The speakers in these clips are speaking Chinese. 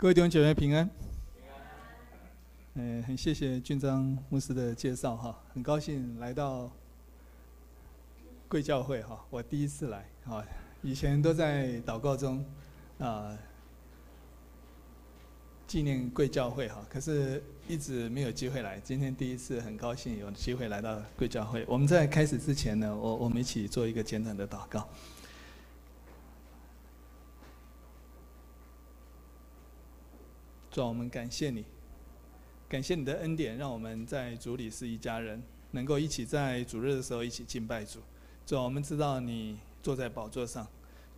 各位弟兄姐妹平安。嗯，很谢谢俊章牧师的介绍哈，很高兴来到贵教会哈，我第一次来哈，以前都在祷告中啊纪念贵教会哈，可是一直没有机会来，今天第一次很高兴有机会来到贵教会。我们在开始之前呢，我我们一起做一个简短的祷告。主啊，我们感谢你，感谢你的恩典，让我们在主里是一家人，能够一起在主日的时候一起敬拜主。主啊，我们知道你坐在宝座上，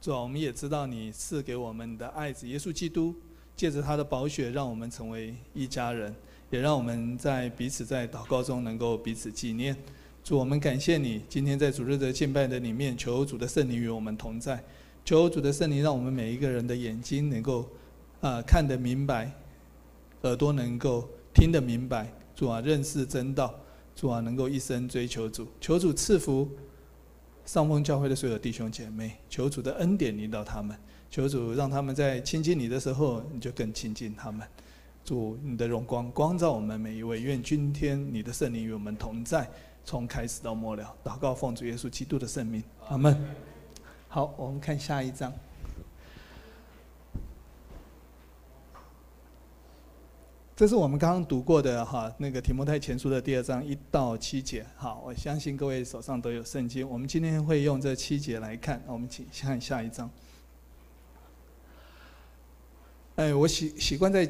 主啊，我们也知道你赐给我们的爱子耶稣基督，借着他的宝血，让我们成为一家人，也让我们在彼此在祷告中能够彼此纪念。主，我们感谢你，今天在主日的敬拜的里面，求主的圣灵与我们同在，求主的圣灵让我们每一个人的眼睛能够啊、呃、看得明白。耳朵能够听得明白，主啊，认识真道，主啊，能够一生追求主，求主赐福上峰教会的所有弟兄姐妹，求主的恩典临到他们，求主让他们在亲近你的时候，你就更亲近他们。主，你的荣光光照我们每一位，愿今天你的圣灵与我们同在，从开始到末了。祷告奉主耶稣基督的圣名，阿门。好，我们看下一章。这是我们刚刚读过的哈，那个提摩太前书的第二章一到七节。好，我相信各位手上都有圣经。我们今天会用这七节来看。我们请看下一章。哎，我习习惯在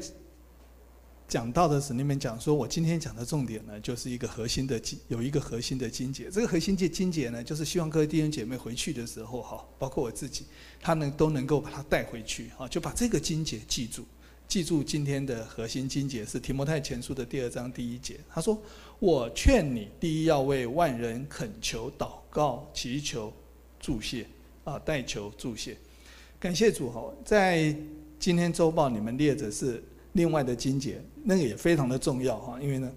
讲道的时候里面讲说，我今天讲的重点呢，就是一个核心的经，有一个核心的经节。这个核心的经节呢，就是希望各位弟兄姐妹回去的时候哈，包括我自己，他们都能够把它带回去啊，就把这个经节记住。记住今天的核心经节是提摩太前书的第二章第一节。他说：“我劝你，第一要为万人恳求、祷告、祈求、祝谢啊，代求、祝谢。感谢主哈，在今天周报你们列着是另外的经节，那个也非常的重要哈。因为呢，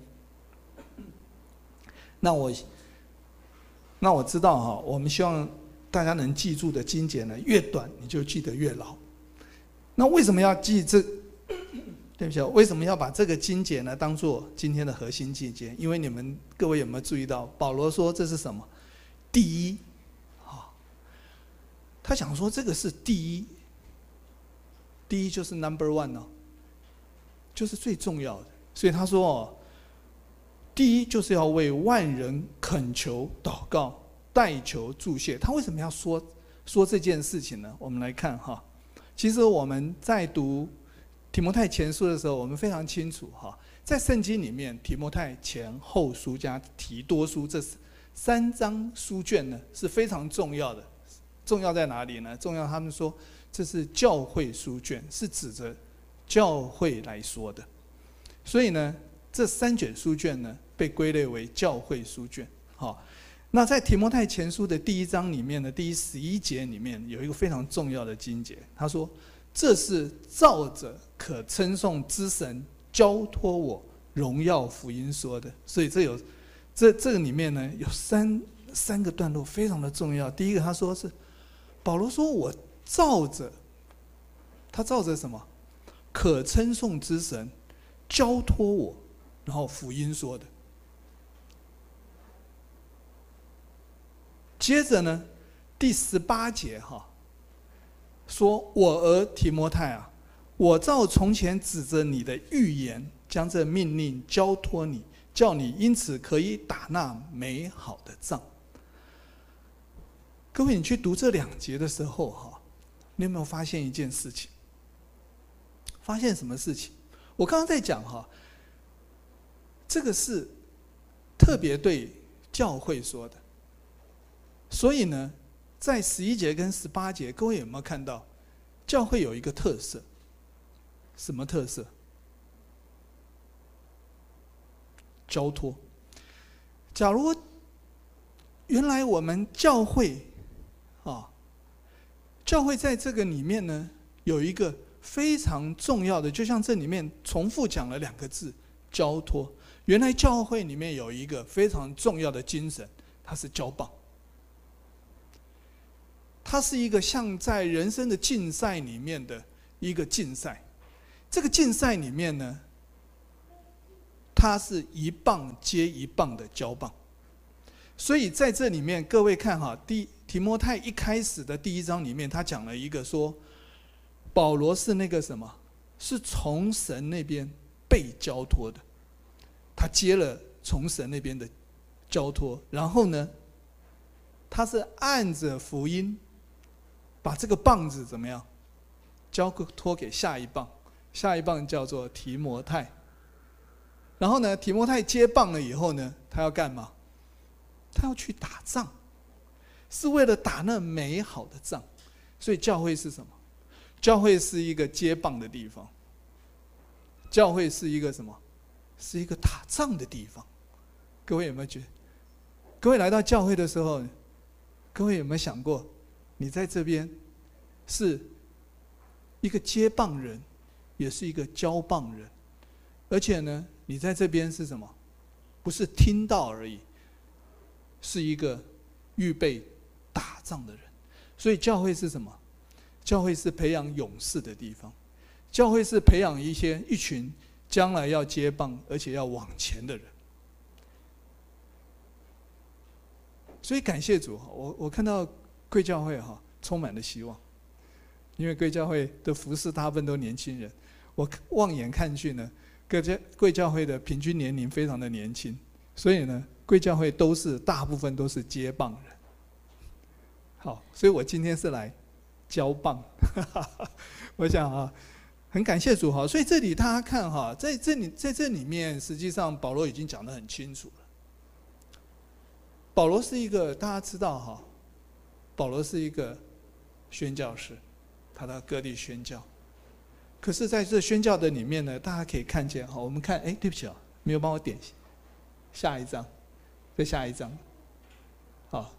那我那我知道哈，我们希望大家能记住的经节呢，越短你就记得越牢。那为什么要记这？”对不起，为什么要把这个经节呢当做今天的核心经节？因为你们各位有没有注意到，保罗说这是什么？第一，啊，他想说这个是第一，第一就是 number one 哦，就是最重要的。所以他说哦，第一就是要为万人恳求、祷告、代求、助谢。他为什么要说说这件事情呢？我们来看哈，其实我们在读。提摩太前书的时候，我们非常清楚哈，在圣经里面，提摩太前后书加提多书这三张书卷呢是非常重要的。重要在哪里呢？重要，他们说这是教会书卷，是指着教会来说的。所以呢，这三卷书卷呢被归类为教会书卷。好，那在提摩太前书的第一章里面的第十一节里面有一个非常重要的经节，他说。这是照着可称颂之神交托我荣耀福音说的，所以这有这这个里面呢有三三个段落非常的重要。第一个他说是保罗说我照着他照着什么可称颂之神交托我，然后福音说的。接着呢第十八节哈。说：“我儿提摩太啊，我照从前指着你的预言，将这命令交托你，叫你因此可以打那美好的仗。”各位，你去读这两节的时候，哈，你有没有发现一件事情？发现什么事情？我刚刚在讲哈，这个是特别对教会说的，所以呢。在十一节跟十八节，各位有没有看到？教会有一个特色，什么特色？交托。假如原来我们教会啊，教会在这个里面呢，有一个非常重要的，就像这里面重复讲了两个字“交托”。原来教会里面有一个非常重要的精神，它是交棒。它是一个像在人生的竞赛里面的一个竞赛，这个竞赛里面呢，它是一棒接一棒的交棒，所以在这里面，各位看哈，第提摩太一开始的第一章里面，他讲了一个说，保罗是那个什么，是从神那边被交托的，他接了从神那边的交托，然后呢，他是按着福音，把这个棒子怎么样，交托给下一棒。下一棒叫做提摩太，然后呢，提摩太接棒了以后呢，他要干嘛？他要去打仗，是为了打那美好的仗。所以教会是什么？教会是一个接棒的地方。教会是一个什么？是一个打仗的地方。各位有没有觉？各位来到教会的时候，各位有没有想过，你在这边是一个接棒人？也是一个交棒人，而且呢，你在这边是什么？不是听到而已，是一个预备打仗的人。所以教会是什么？教会是培养勇士的地方，教会是培养一些一群将来要接棒而且要往前的人。所以感谢主，我我看到贵教会哈充满了希望，因为贵教会的服侍大部分都年轻人。我望眼看去呢，各教贵教会的平均年龄非常的年轻，所以呢，贵教会都是大部分都是接棒人。好，所以我今天是来交棒。我想啊，很感谢主哈。所以这里大家看哈，在这里在这里面，实际上保罗已经讲得很清楚了。保罗是一个大家知道哈，保罗是一个宣教士，他到各地宣教。可是，在这宣教的里面呢，大家可以看见哈，我们看，哎，对不起啊，没有帮我点下一张，再下一张，好，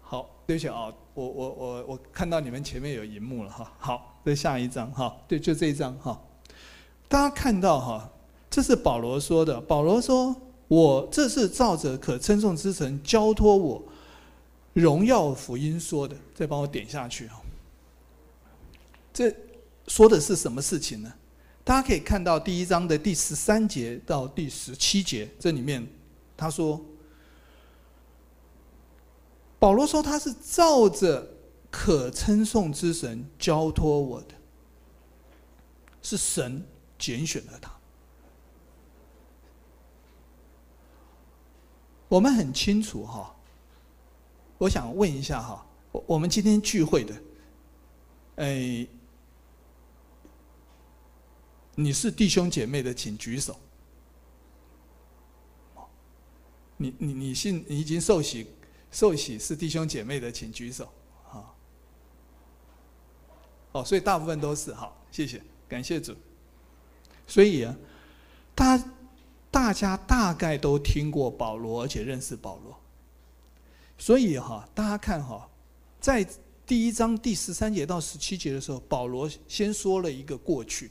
好，对不起啊，我我我我看到你们前面有荧幕了哈，好，再下一张哈，对，就这一张哈，大家看到哈，这是保罗说的，保罗说，我这是照着可称颂之神交托我。荣耀福音说的，再帮我点下去啊！这说的是什么事情呢？大家可以看到第一章的第十三节到第十七节，这里面他说，保罗说他是照着可称颂之神交托我的，是神拣选了他。我们很清楚哈。我想问一下哈，我我们今天聚会的，哎，你是弟兄姐妹的，请举手。你你你信你已经受洗受洗是弟兄姐妹的，请举手。好，哦，所以大部分都是好，谢谢，感谢主。所以啊，大大家大概都听过保罗，而且认识保罗。所以哈，大家看哈，在第一章第十三节到十七节的时候，保罗先说了一个过去，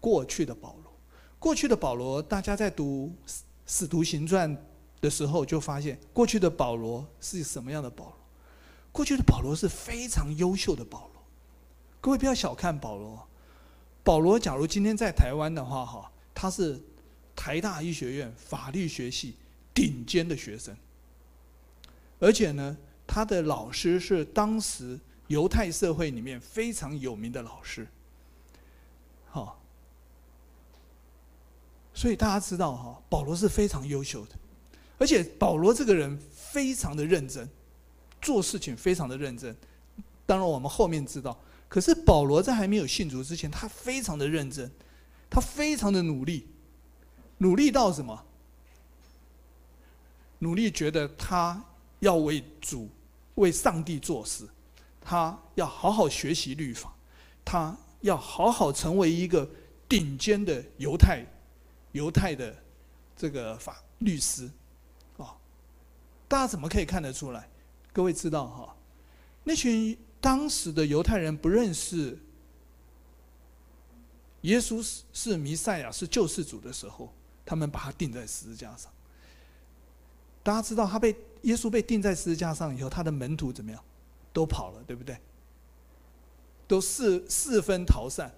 过去的保罗，过去的保罗，大家在读《使徒行传》的时候就发现，过去的保罗是什么样的保罗？过去的保罗是非常优秀的保罗。各位不要小看保罗，保罗假如今天在台湾的话哈，他是台大医学院法律学系顶尖的学生。而且呢，他的老师是当时犹太社会里面非常有名的老师，好，所以大家知道哈，保罗是非常优秀的，而且保罗这个人非常的认真，做事情非常的认真。当然我们后面知道，可是保罗在还没有信主之前，他非常的认真，他非常的努力，努力到什么？努力觉得他。要为主、为上帝做事，他要好好学习律法，他要好好成为一个顶尖的犹太、犹太的这个法律师，啊，大家怎么可以看得出来？各位知道哈，那群当时的犹太人不认识耶稣是是弥赛亚、是救世主的时候，他们把他钉在十字架上。大家知道他被。耶稣被钉在十字架上以后，他的门徒怎么样？都跑了，对不对？都四四分逃散。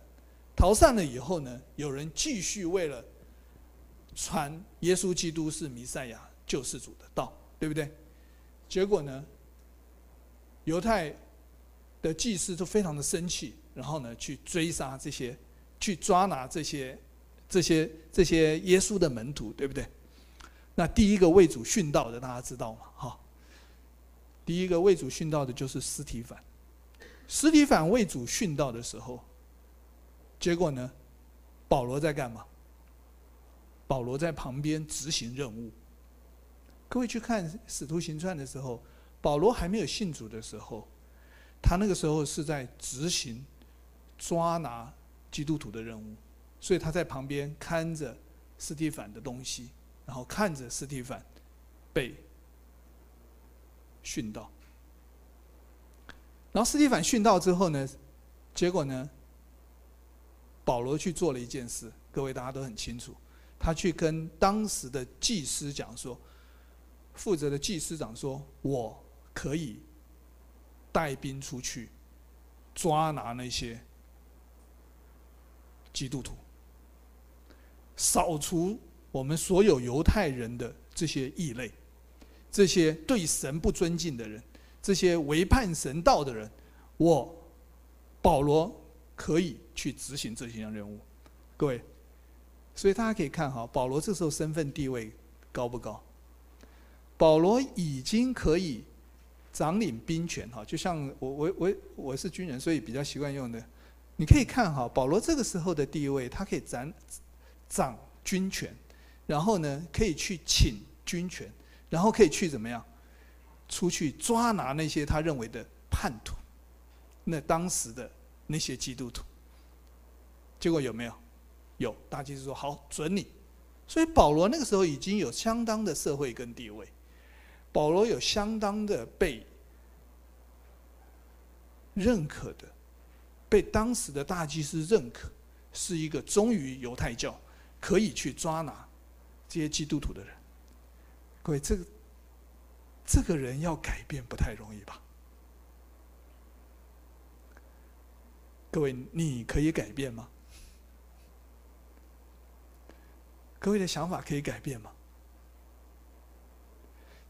逃散了以后呢，有人继续为了传耶稣基督是弥赛亚救世主的道，对不对？结果呢，犹太的祭司都非常的生气，然后呢，去追杀这些，去抓拿这些、这些、这些耶稣的门徒，对不对？那第一个为主殉道的，大家知道吗？哈，第一个为主殉道的就是司提反。司提反为主殉道的时候，结果呢，保罗在干嘛？保罗在旁边执行任务。各位去看《使徒行传》的时候，保罗还没有信主的时候，他那个时候是在执行抓拿基督徒的任务，所以他在旁边看着斯提反的东西，然后看着斯蒂凡被训道。然后斯蒂凡训道之后呢，结果呢，保罗去做了一件事，各位大家都很清楚，他去跟当时的祭司讲说，负责的祭司长说：“我可以带兵出去抓拿那些基督徒，扫除我们所有犹太人的这些异类，这些对神不尊敬的人。”这些违叛神道的人，我保罗可以去执行这些任务，各位，所以大家可以看哈，保罗这时候身份地位高不高？保罗已经可以掌领兵权哈，就像我我我我是军人，所以比较习惯用的。你可以看哈，保罗这个时候的地位，他可以掌掌军权，然后呢，可以去请军权，然后可以去怎么样？出去抓拿那些他认为的叛徒，那当时的那些基督徒，结果有没有？有，大祭司说好准你。所以保罗那个时候已经有相当的社会跟地位，保罗有相当的被认可的，被当时的大祭司认可，是一个忠于犹太教，可以去抓拿这些基督徒的人。各位，这个。这个人要改变不太容易吧？各位，你可以改变吗？各位的想法可以改变吗？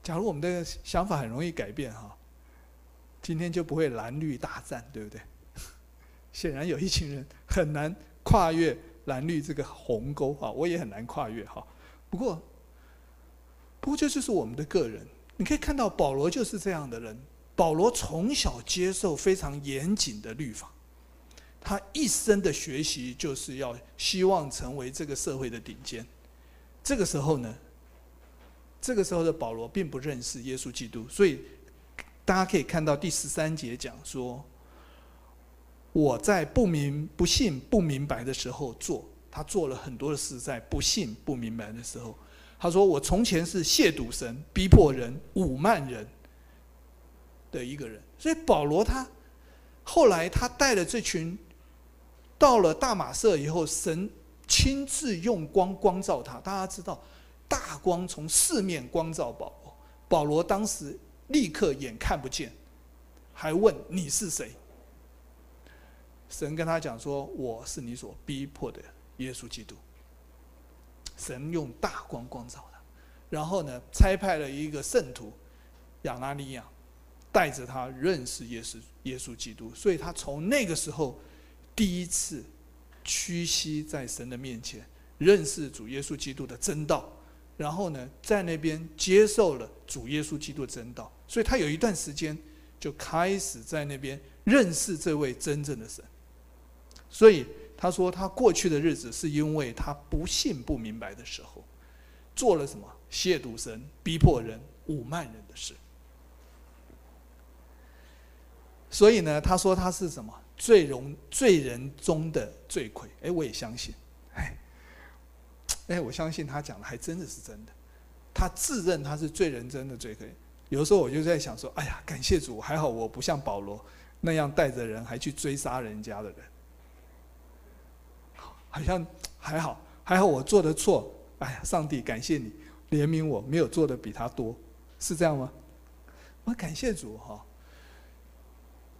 假如我们的想法很容易改变哈，今天就不会蓝绿大战，对不对？显然有一群人很难跨越蓝绿这个鸿沟啊，我也很难跨越哈。不过，不过这就是我们的个人。你可以看到保罗就是这样的人。保罗从小接受非常严谨的律法，他一生的学习就是要希望成为这个社会的顶尖。这个时候呢，这个时候的保罗并不认识耶稣基督，所以大家可以看到第十三节讲说：“我在不明、不信、不明白的时候做，他做了很多的事，在不信、不明白的时候。”他说：“我从前是亵渎神、逼迫人、侮慢人的一个人。所以保罗他后来他带了这群到了大马色以后，神亲自用光光照他。大家知道，大光从四面光照保罗。保罗当时立刻眼看不见，还问你是谁？神跟他讲说：我是你所逼迫的耶稣基督。”神用大光光照他，然后呢，差派了一个圣徒亚拉尼亚，带着他认识耶稣耶稣基督，所以他从那个时候第一次屈膝在神的面前，认识主耶稣基督的真道，然后呢，在那边接受了主耶稣基督的真道，所以他有一段时间就开始在那边认识这位真正的神，所以。他说：“他过去的日子是因为他不信、不明白的时候，做了什么亵渎神、逼迫人、侮慢人的事。所以呢，他说他是什么罪容罪人中的罪魁。哎，我也相信。哎，哎，我相信他讲的还真的是真的。他自认他是罪人中的罪魁。有时候我就在想说：哎呀，感谢主，还好我不像保罗那样带着人还去追杀人家的人。”好像还好，还好我做的错，哎呀，上帝感谢你怜悯我，没有做的比他多，是这样吗？我感谢主哈。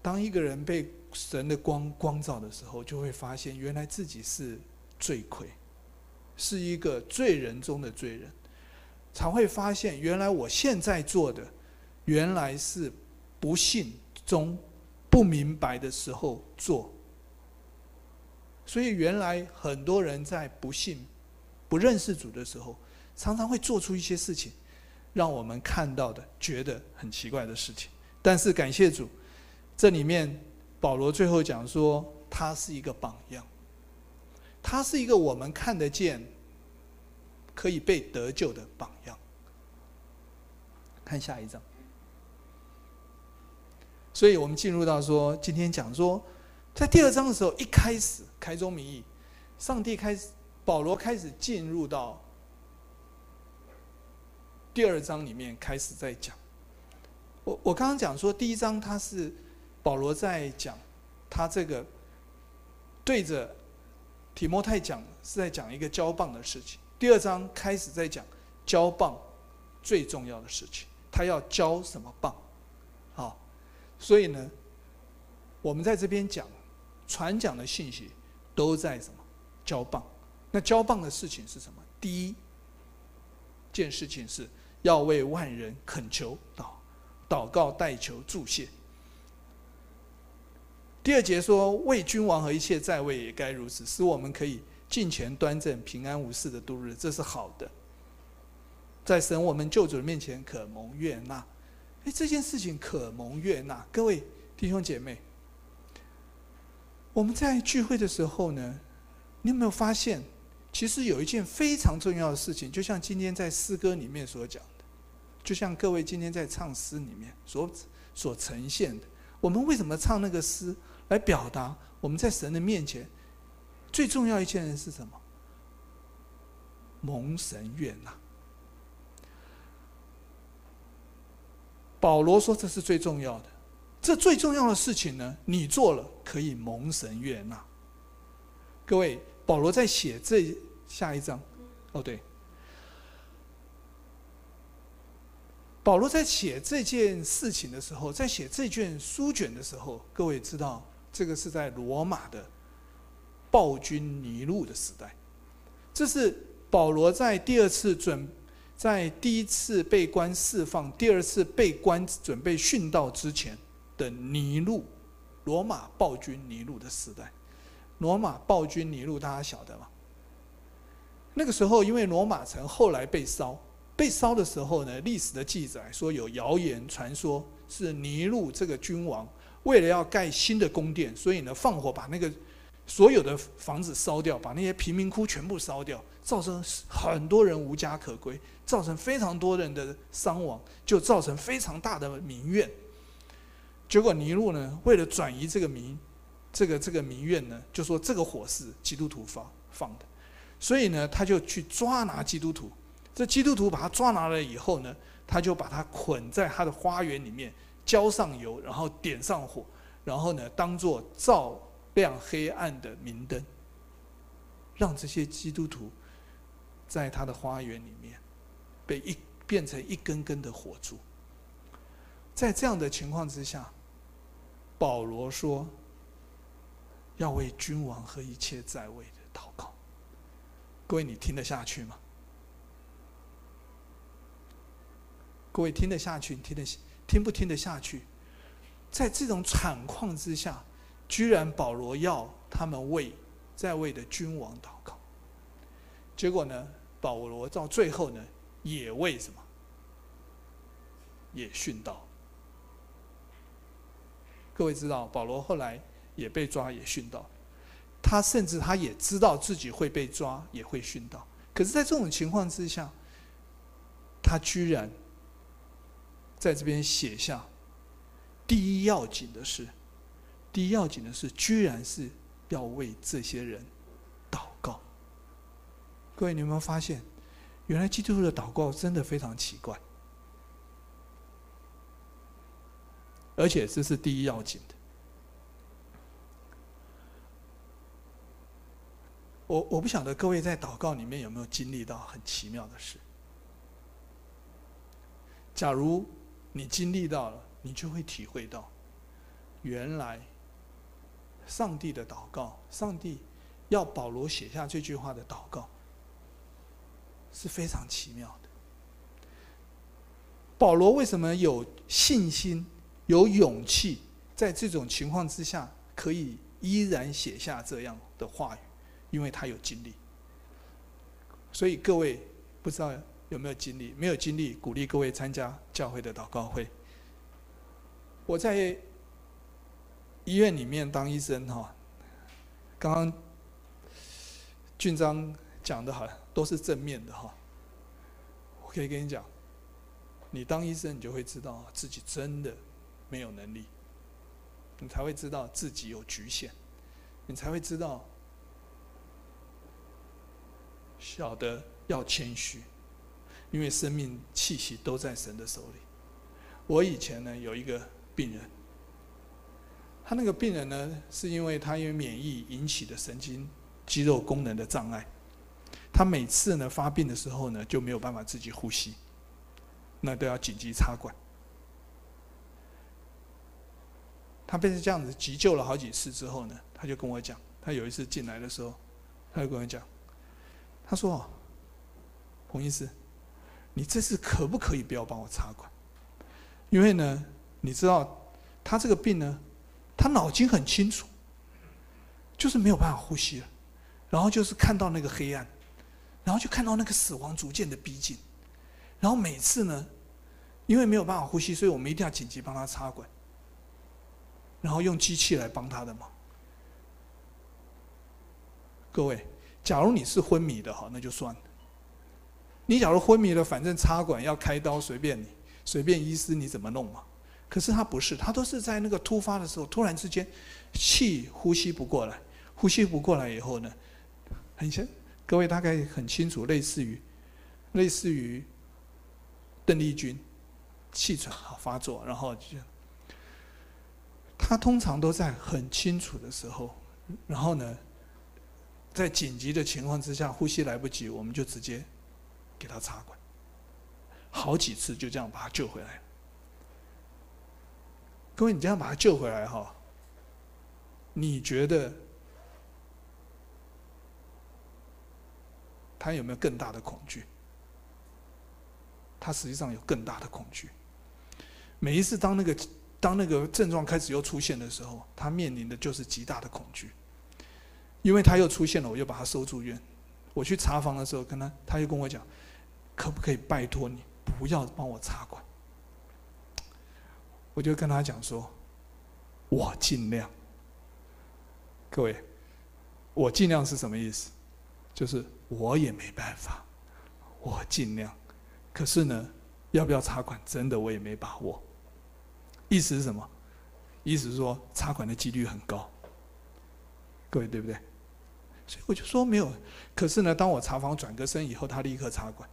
当一个人被神的光光照的时候，就会发现原来自己是罪魁，是一个罪人中的罪人，才会发现原来我现在做的，原来是不信中不明白的时候做。所以原来很多人在不信、不认识主的时候，常常会做出一些事情，让我们看到的觉得很奇怪的事情。但是感谢主，这里面保罗最后讲说，他是一个榜样，他是一个我们看得见、可以被得救的榜样。看下一章。所以我们进入到说，今天讲说。在第二章的时候，一开始开宗明义，上帝开始，保罗开始进入到第二章里面，开始在讲。我我刚刚讲说，第一章他是保罗在讲他这个对着提摩太讲，是在讲一个交棒的事情。第二章开始在讲交棒最重要的事情，他要交什么棒？好，所以呢，我们在这边讲。传讲的信息都在什么？交棒。那交棒的事情是什么？第一件事情是要为万人恳求祷祷告代求助谢。第二节说，为君王和一切在位也该如此，使我们可以尽前端正、平安无事的度日，这是好的。在神我们救主的面前可蒙悦纳。哎，这件事情可蒙悦纳，各位弟兄姐妹。我们在聚会的时候呢，你有没有发现，其实有一件非常重要的事情，就像今天在诗歌里面所讲的，就像各位今天在唱诗里面所所呈现的，我们为什么唱那个诗来表达我们在神的面前最重要一件事是什么？蒙神悦纳。保罗说这是最重要的。这最重要的事情呢，你做了可以蒙神悦纳。各位，保罗在写这下一章，哦对，保罗在写这件事情的时候，在写这卷书卷的时候，各位知道这个是在罗马的暴君尼禄的时代，这是保罗在第二次准，在第一次被关释放，第二次被关准备殉道之前。的尼禄，罗马暴君尼禄的时代，罗马暴君尼禄大家晓得吗？那个时候，因为罗马城后来被烧，被烧的时候呢，历史的记载说有谣言传说，是尼禄这个君王为了要盖新的宫殿，所以呢放火把那个所有的房子烧掉，把那些贫民窟全部烧掉，造成很多人无家可归，造成非常多人的伤亡，就造成非常大的民怨。结果尼禄呢，为了转移这个民，这个这个民怨呢，就说这个火是基督徒放放的，所以呢，他就去抓拿基督徒。这基督徒把他抓拿了以后呢，他就把他捆在他的花园里面，浇上油，然后点上火，然后呢，当做照亮黑暗的明灯，让这些基督徒在他的花园里面被一变成一根根的火柱。在这样的情况之下。保罗说：“要为君王和一切在位的祷告。”各位，你听得下去吗？各位听得下去？你听得听不听得下去？在这种惨况之下，居然保罗要他们为在位的君王祷告。结果呢，保罗到最后呢，也为什么？也殉道。各位知道，保罗后来也被抓，也殉道。他甚至他也知道自己会被抓，也会殉道。可是，在这种情况之下，他居然在这边写下第一要紧的事。第一要紧的事，居然是要为这些人祷告。各位，你有没有发现，原来基督徒的祷告真的非常奇怪？而且这是第一要紧的。我我不晓得各位在祷告里面有没有经历到很奇妙的事。假如你经历到了，你就会体会到，原来上帝的祷告，上帝要保罗写下这句话的祷告，是非常奇妙的。保罗为什么有信心、有勇气，在这种情况之下，可以依然写下这样的话语？因为他有经历。所以各位不知道有没有经历？没有经历，鼓励各位参加教会的祷告会。我在医院里面当医生哈，刚刚俊章讲的好都是正面的哈。我可以跟你讲，你当医生，你就会知道自己真的没有能力，你才会知道自己有局限，你才会知道晓得要谦虚，因为生命气息都在神的手里。我以前呢有一个病人。他那个病人呢，是因为他因为免疫引起的神经肌肉功能的障碍，他每次呢发病的时候呢就没有办法自己呼吸，那都要紧急插管。他被这样子急救了好几次之后呢，他就跟我讲，他有一次进来的时候，他就跟我讲，他说：“洪医师，你这次可不可以不要帮我插管？因为呢，你知道他这个病呢。”他脑筋很清楚，就是没有办法呼吸了，然后就是看到那个黑暗，然后就看到那个死亡逐渐的逼近，然后每次呢，因为没有办法呼吸，所以我们一定要紧急帮他插管，然后用机器来帮他的忙。各位，假如你是昏迷的哈，那就算了。你假如昏迷了，反正插管要开刀，随便你，随便医师你怎么弄嘛。可是他不是，他都是在那个突发的时候，突然之间气呼吸不过来，呼吸不过来以后呢，很像各位大概很清楚，类似于类似于邓丽君气喘发作，然后就他通常都在很清楚的时候，然后呢，在紧急的情况之下，呼吸来不及，我们就直接给他插管，好几次就这样把他救回来。各位，你这样把他救回来哈，你觉得他有没有更大的恐惧？他实际上有更大的恐惧。每一次当那个当那个症状开始又出现的时候，他面临的就是极大的恐惧，因为他又出现了，我又把他收住院。我去查房的时候，跟他，他又跟我讲，可不可以拜托你不要帮我插管？我就跟他讲说，我尽量。各位，我尽量是什么意思？就是我也没办法，我尽量。可是呢，要不要插管，真的我也没把握。意思是什么？意思是说插管的几率很高。各位对不对？所以我就说没有。可是呢，当我查房转个身以后，他立刻插管。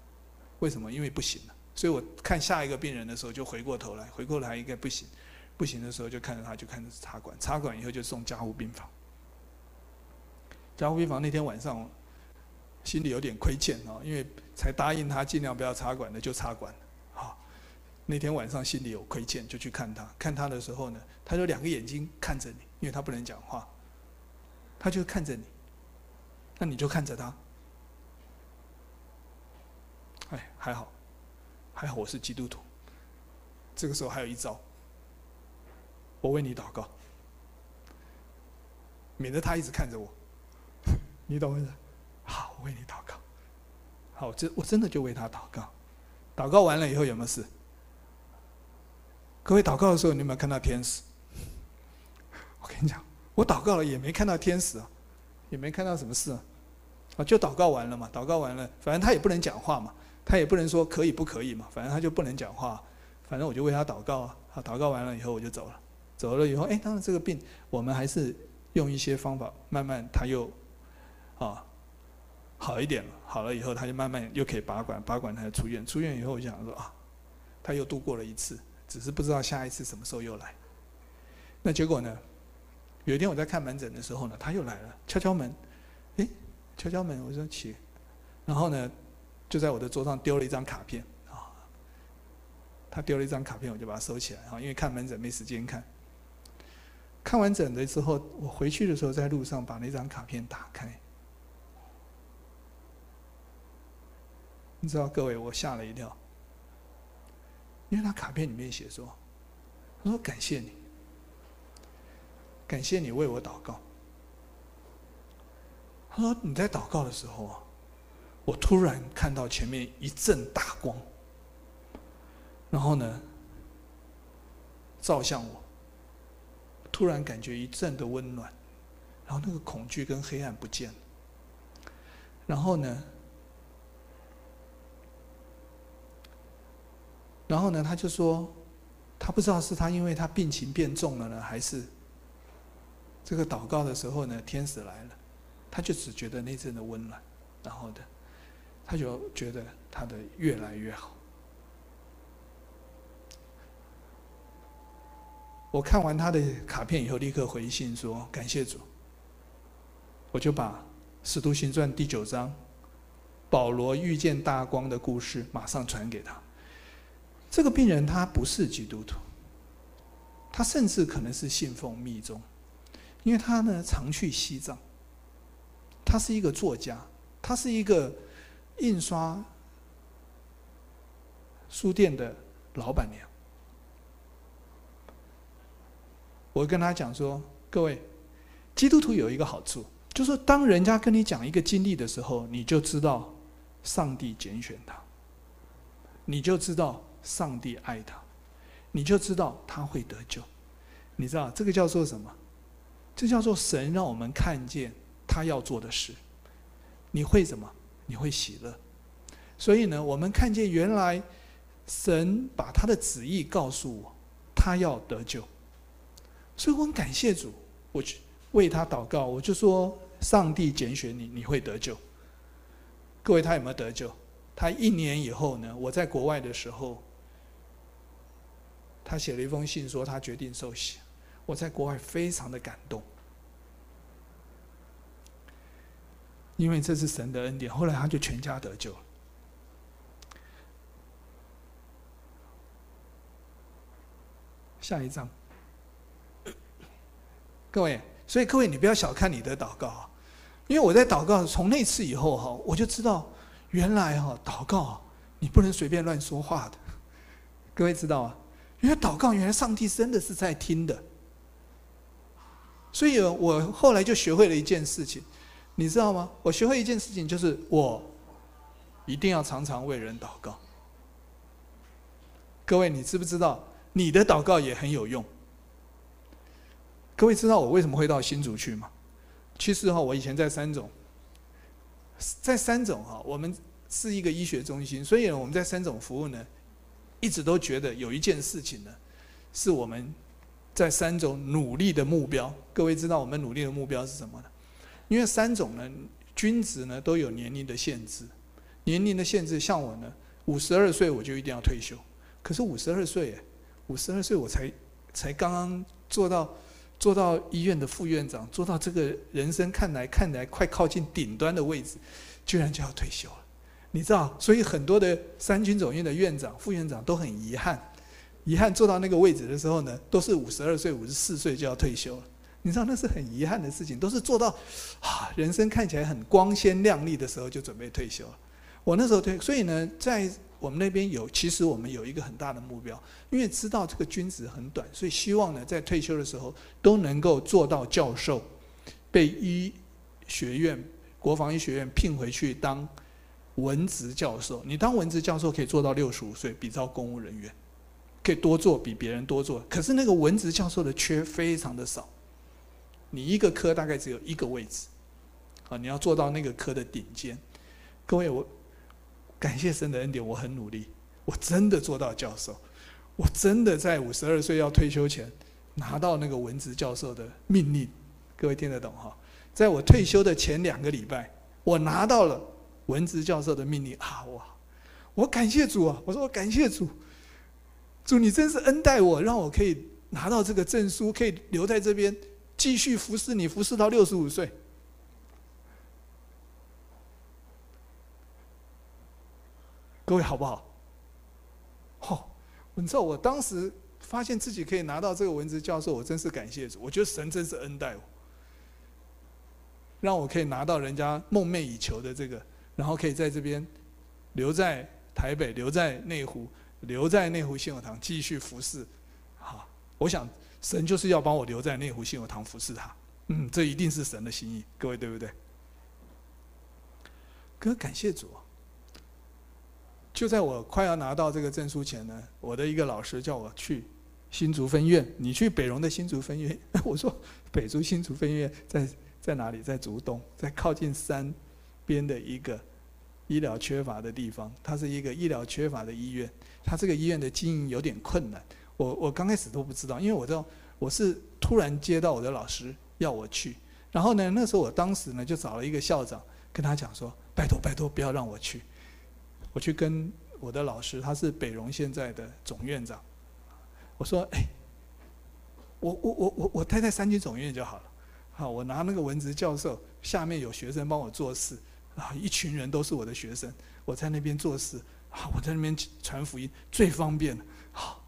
为什么？因为不行了。所以我看下一个病人的时候，就回过头来，回过来应该不行，不行的时候就看着他，就看着插管，插管以后就送加护病房。加护病房那天晚上，心里有点亏欠啊，因为才答应他尽量不要插管的就插管，好，那天晚上心里有亏欠，就去看他。看他的时候呢，他就两个眼睛看着你，因为他不能讲话，他就看着你，那你就看着他。哎，还好。还好我是基督徒，这个时候还有一招，我为你祷告，免得他一直看着我，你懂我意思？好，我为你祷告。好，这我真的就为他祷告。祷告完了以后有没有事？各位祷告的时候，你有没有看到天使？我跟你讲，我祷告了也没看到天使啊，也没看到什么事啊，啊，就祷告完了嘛，祷告完了，反正他也不能讲话嘛。他也不能说可以不可以嘛，反正他就不能讲话，反正我就为他祷告啊。祷告完了以后我就走了。走了以后，哎，当然这个病我们还是用一些方法，慢慢他又啊好一点了。好了以后，他就慢慢又可以拔管，拔管他就出院。出院以后，我就想说啊，他又度过了一次，只是不知道下一次什么时候又来。那结果呢？有一天我在看门诊的时候呢，他又来了，敲敲门，哎，敲敲门，我说起，然后呢？就在我的桌上丢了一张卡片啊，他丢了一张卡片，我就把它收起来啊，因为看门诊没时间看。看完诊的时候，我回去的时候在路上把那张卡片打开，你知道，各位，我吓了一跳，因为他卡片里面写说：“他说感谢你，感谢你为我祷告。”他说你在祷告的时候啊，我突然看到前面一阵大光，然后呢，照向我。突然感觉一阵的温暖，然后那个恐惧跟黑暗不见了。然后呢，然后呢，他就说，他不知道是他因为他病情变重了呢，还是这个祷告的时候呢，天使来了，他就只觉得那阵的温暖，然后的，他就觉得他的越来越好。我看完他的卡片以后，立刻回信说感谢主。我就把《使徒行传》第九章保罗遇见大光的故事马上传给他。这个病人他不是基督徒，他甚至可能是信奉密宗，因为他呢常去西藏。他是一个作家，他是一个印刷书店的老板娘。我跟他讲说：“各位，基督徒有一个好处，就是当人家跟你讲一个经历的时候，你就知道上帝拣选他，你就知道上帝爱他，你就知道他会得救。你知道这个叫做什么？这叫做神让我们看见他要做的事。你会什么？你会喜乐。所以呢，我们看见原来神把他的旨意告诉我，他要得救。”所以我很感谢主，我去为他祷告，我就说：上帝拣选你，你会得救。各位，他有没有得救？他一年以后呢？我在国外的时候，他写了一封信说他决定受洗。我在国外非常的感动，因为这是神的恩典。后来他就全家得救。下一章。各位，所以各位，你不要小看你的祷告啊，因为我在祷告，从那次以后哈，我就知道原来哈祷告你不能随便乱说话的。各位知道啊，因为祷告原来上帝真的是在听的。所以我后来就学会了一件事情，你知道吗？我学会一件事情，就是我一定要常常为人祷告。各位，你知不知道你的祷告也很有用？各位知道我为什么会到新竹去吗？其实哈，我以前在三总，在三总哈，我们是一个医学中心，所以我们在三总服务呢，一直都觉得有一件事情呢，是我们在三种努力的目标。各位知道我们努力的目标是什么呢？因为三种呢，军职呢都有年龄的限制，年龄的限制，像我呢，五十二岁我就一定要退休。可是五十二岁，五十二岁我才才刚刚做到。做到医院的副院长，做到这个人生看来看来快靠近顶端的位置，居然就要退休了。你知道，所以很多的三军总院的院长、副院长都很遗憾，遗憾做到那个位置的时候呢，都是五十二岁、五十四岁就要退休了。你知道那是很遗憾的事情，都是做到啊，人生看起来很光鲜亮丽的时候就准备退休了。我那时候退，所以呢，在。我们那边有，其实我们有一个很大的目标，因为知道这个君子很短，所以希望呢，在退休的时候都能够做到教授，被医学院、国防医学院聘回去当文职教授。你当文职教授可以做到六十五岁，比照公务人员，可以多做，比别人多做。可是那个文职教授的缺非常的少，你一个科大概只有一个位置，啊，你要做到那个科的顶尖。各位我。感谢神的恩典，我很努力，我真的做到教授，我真的在五十二岁要退休前拿到那个文职教授的命令。各位听得懂哈？在我退休的前两个礼拜，我拿到了文职教授的命令啊！哇，我感谢主啊！我说我感谢主，主你真是恩待我，让我可以拿到这个证书，可以留在这边继续服侍你，服侍到六十五岁。各位好不好？好、哦，你知道我当时发现自己可以拿到这个文职教授，我真是感谢主。我觉得神真是恩待我，让我可以拿到人家梦寐以求的这个，然后可以在这边留在台北，留在内湖，留在内湖信友堂继续服侍。好，我想神就是要帮我留在内湖信友堂服侍他。嗯，这一定是神的心意，各位对不对？哥，感谢主。就在我快要拿到这个证书前呢，我的一个老师叫我去新竹分院。你去北荣的新竹分院，我说北竹新竹分院在在哪里？在竹东，在靠近山边的一个医疗缺乏的地方。它是一个医疗缺乏的医院，它这个医院的经营有点困难。我我刚开始都不知道，因为我知道我是突然接到我的老师要我去，然后呢，那时候我当时呢就找了一个校长跟他讲说。拜托拜托，不要让我去。我去跟我的老师，他是北荣现在的总院长。我说：“哎，我我我我我待在三军总院就好了。好，我拿那个文职教授，下面有学生帮我做事啊，一群人都是我的学生，我在那边做事啊，我在那边传福音最方便了。好，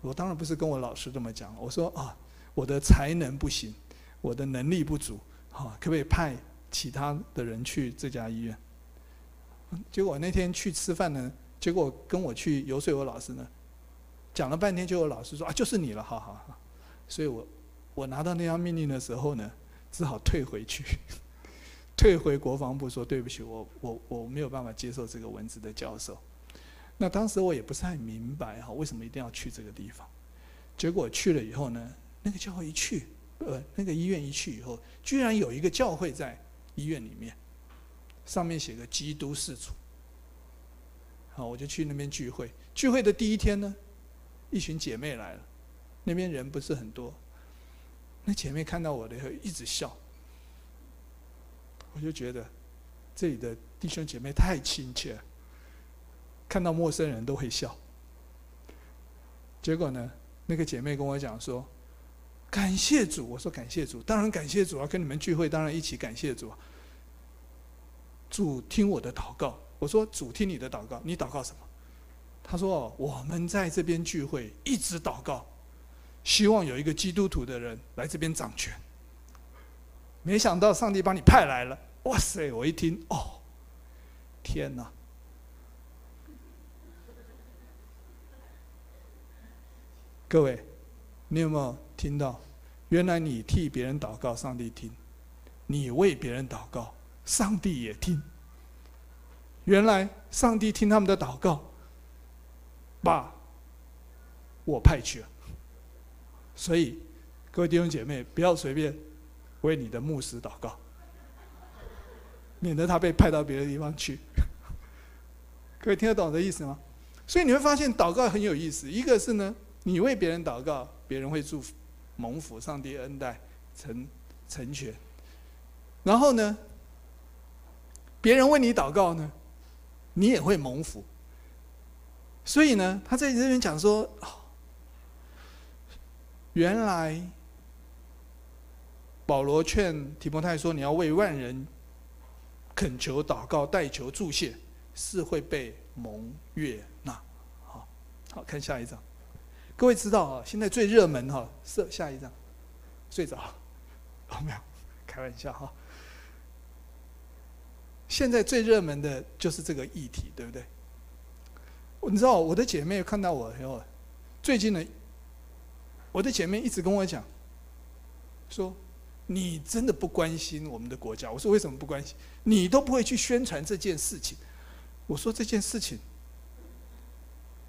我当然不是跟我老师这么讲，我说啊，我的才能不行，我的能力不足，好，可不可以派？”其他的人去这家医院，结果那天去吃饭呢，结果跟我去游说我老师呢，讲了半天，就有老师说啊，就是你了，好好好。所以我我拿到那张命令的时候呢，只好退回去，退回国防部说对不起，我我我没有办法接受这个文职的教授。那当时我也不是很明白哈，为什么一定要去这个地方？结果去了以后呢，那个教会一去，呃，那个医院一去以后，居然有一个教会在。医院里面，上面写个基督世主。好，我就去那边聚会。聚会的第一天呢，一群姐妹来了，那边人不是很多。那姐妹看到我的以后一直笑，我就觉得这里的弟兄姐妹太亲切，看到陌生人都会笑。结果呢，那个姐妹跟我讲说。感谢主，我说感谢主，当然感谢主啊！跟你们聚会，当然一起感谢主。主听我的祷告，我说主听你的祷告，你祷告什么？他说我们在这边聚会，一直祷告，希望有一个基督徒的人来这边掌权。没想到上帝把你派来了，哇塞！我一听，哦，天哪！各位，你有没有？听到，原来你替别人祷告，上帝听；你为别人祷告，上帝也听。原来上帝听他们的祷告，把我派去了。所以，各位弟兄姐妹，不要随便为你的牧师祷告，免得他被派到别的地方去。各位听得懂这意思吗？所以你会发现祷告很有意思。一个是呢，你为别人祷告，别人会祝福。蒙福，上帝恩待，成成全。然后呢，别人为你祷告呢，你也会蒙福。所以呢，他在这边讲说，原来保罗劝提摩太说，你要为万人恳求、祷告、代求、祝谢，是会被蒙悦纳。好，好，看下一章。各位知道啊，现在最热门哈，是下一张，睡着，有没有？开玩笑哈。现在最热门的就是这个议题，对不对？你知道我的姐妹看到我以后，最近呢，我的姐妹一直跟我讲，说你真的不关心我们的国家。我说为什么不关心？你都不会去宣传这件事情。我说这件事情，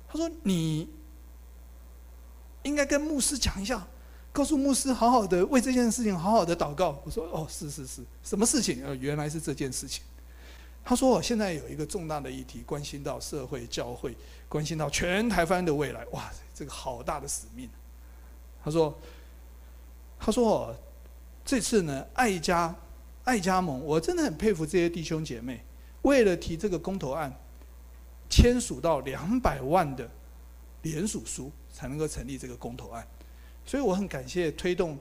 他说你。应该跟牧师讲一下，告诉牧师好好的为这件事情好好的祷告。我说哦，是是是，什么事情？呃，原来是这件事情。他说我现在有一个重大的议题，关心到社会、教会，关心到全台湾的未来。哇，这个好大的使命。他说，他说，这次呢，爱家爱家盟，我真的很佩服这些弟兄姐妹，为了提这个公投案，签署到两百万的联署书。才能够成立这个公投案，所以我很感谢推动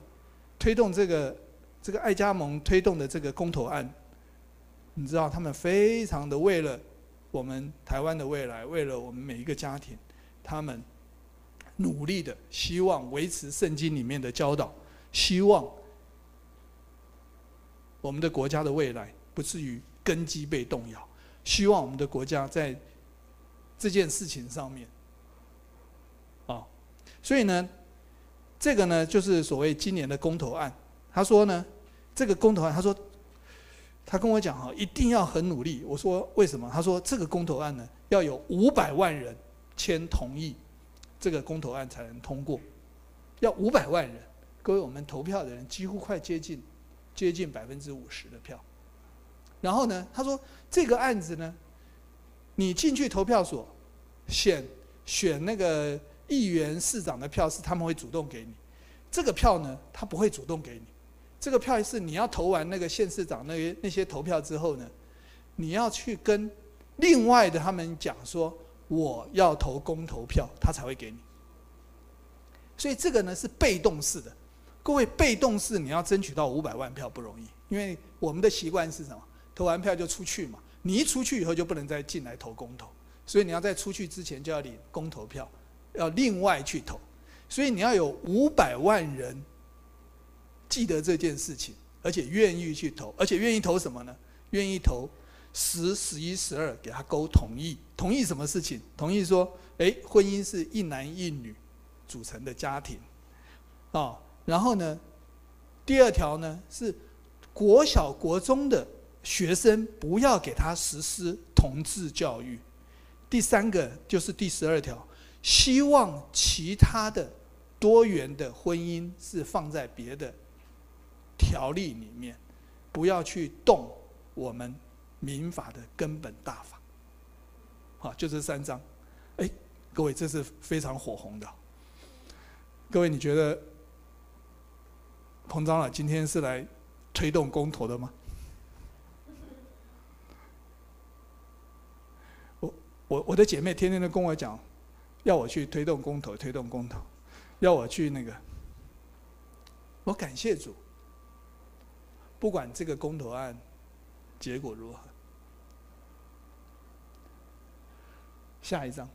推动这个这个爱家盟推动的这个公投案。你知道，他们非常的为了我们台湾的未来，为了我们每一个家庭，他们努力的希望维持圣经里面的教导，希望我们的国家的未来不至于根基被动摇，希望我们的国家在这件事情上面，啊，所以呢，这个呢就是所谓今年的公投案。他说呢，这个公投案，他说，他跟我讲哈，一定要很努力。我说为什么？他说这个公投案呢，要有五百万人签同意，这个公投案才能通过。要五百万人，各位，我们投票的人几乎快接近接近百分之五十的票。然后呢，他说这个案子呢，你进去投票所选选那个议员、市长的票是他们会主动给你，这个票呢，他不会主动给你。这个票是你要投完那个县市长那些那些投票之后呢，你要去跟另外的他们讲说，我要投公投票，他才会给你。所以这个呢是被动式的，各位被动式你要争取到五百万票不容易，因为我们的习惯是什么？投完票就出去嘛，你一出去以后就不能再进来投公投，所以你要在出去之前就要领公投票，要另外去投，所以你要有五百万人记得这件事情，而且愿意去投，而且愿意投什么呢？愿意投十、十一、十二，给他勾同意，同意什么事情？同意说，诶，婚姻是一男一女组成的家庭，啊，然后呢，第二条呢是国小、国中的。学生不要给他实施同志教育。第三个就是第十二条，希望其他的多元的婚姻是放在别的条例里面，不要去动我们民法的根本大法。好，就这三章。哎，各位，这是非常火红的。各位，你觉得彭长老今天是来推动公投的吗？我我我的姐妹天天都跟我讲，要我去推动公投，推动公投，要我去那个。我感谢主，不管这个公投案结果如何。下一章。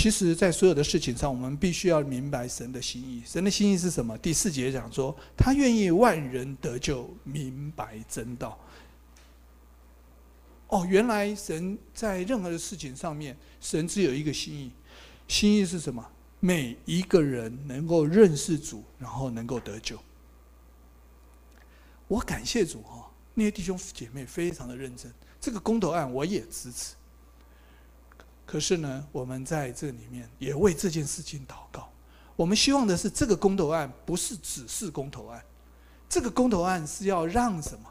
其实，在所有的事情上，我们必须要明白神的心意。神的心意是什么？第四节讲说，他愿意万人得救，明白真道。哦，原来神在任何的事情上面，神只有一个心意，心意是什么？每一个人能够认识主，然后能够得救。我感谢主哈，那些弟兄姐妹非常的认真，这个公投案我也支持。可是呢，我们在这里面也为这件事情祷告。我们希望的是，这个公投案不是只是公投案，这个公投案是要让什么？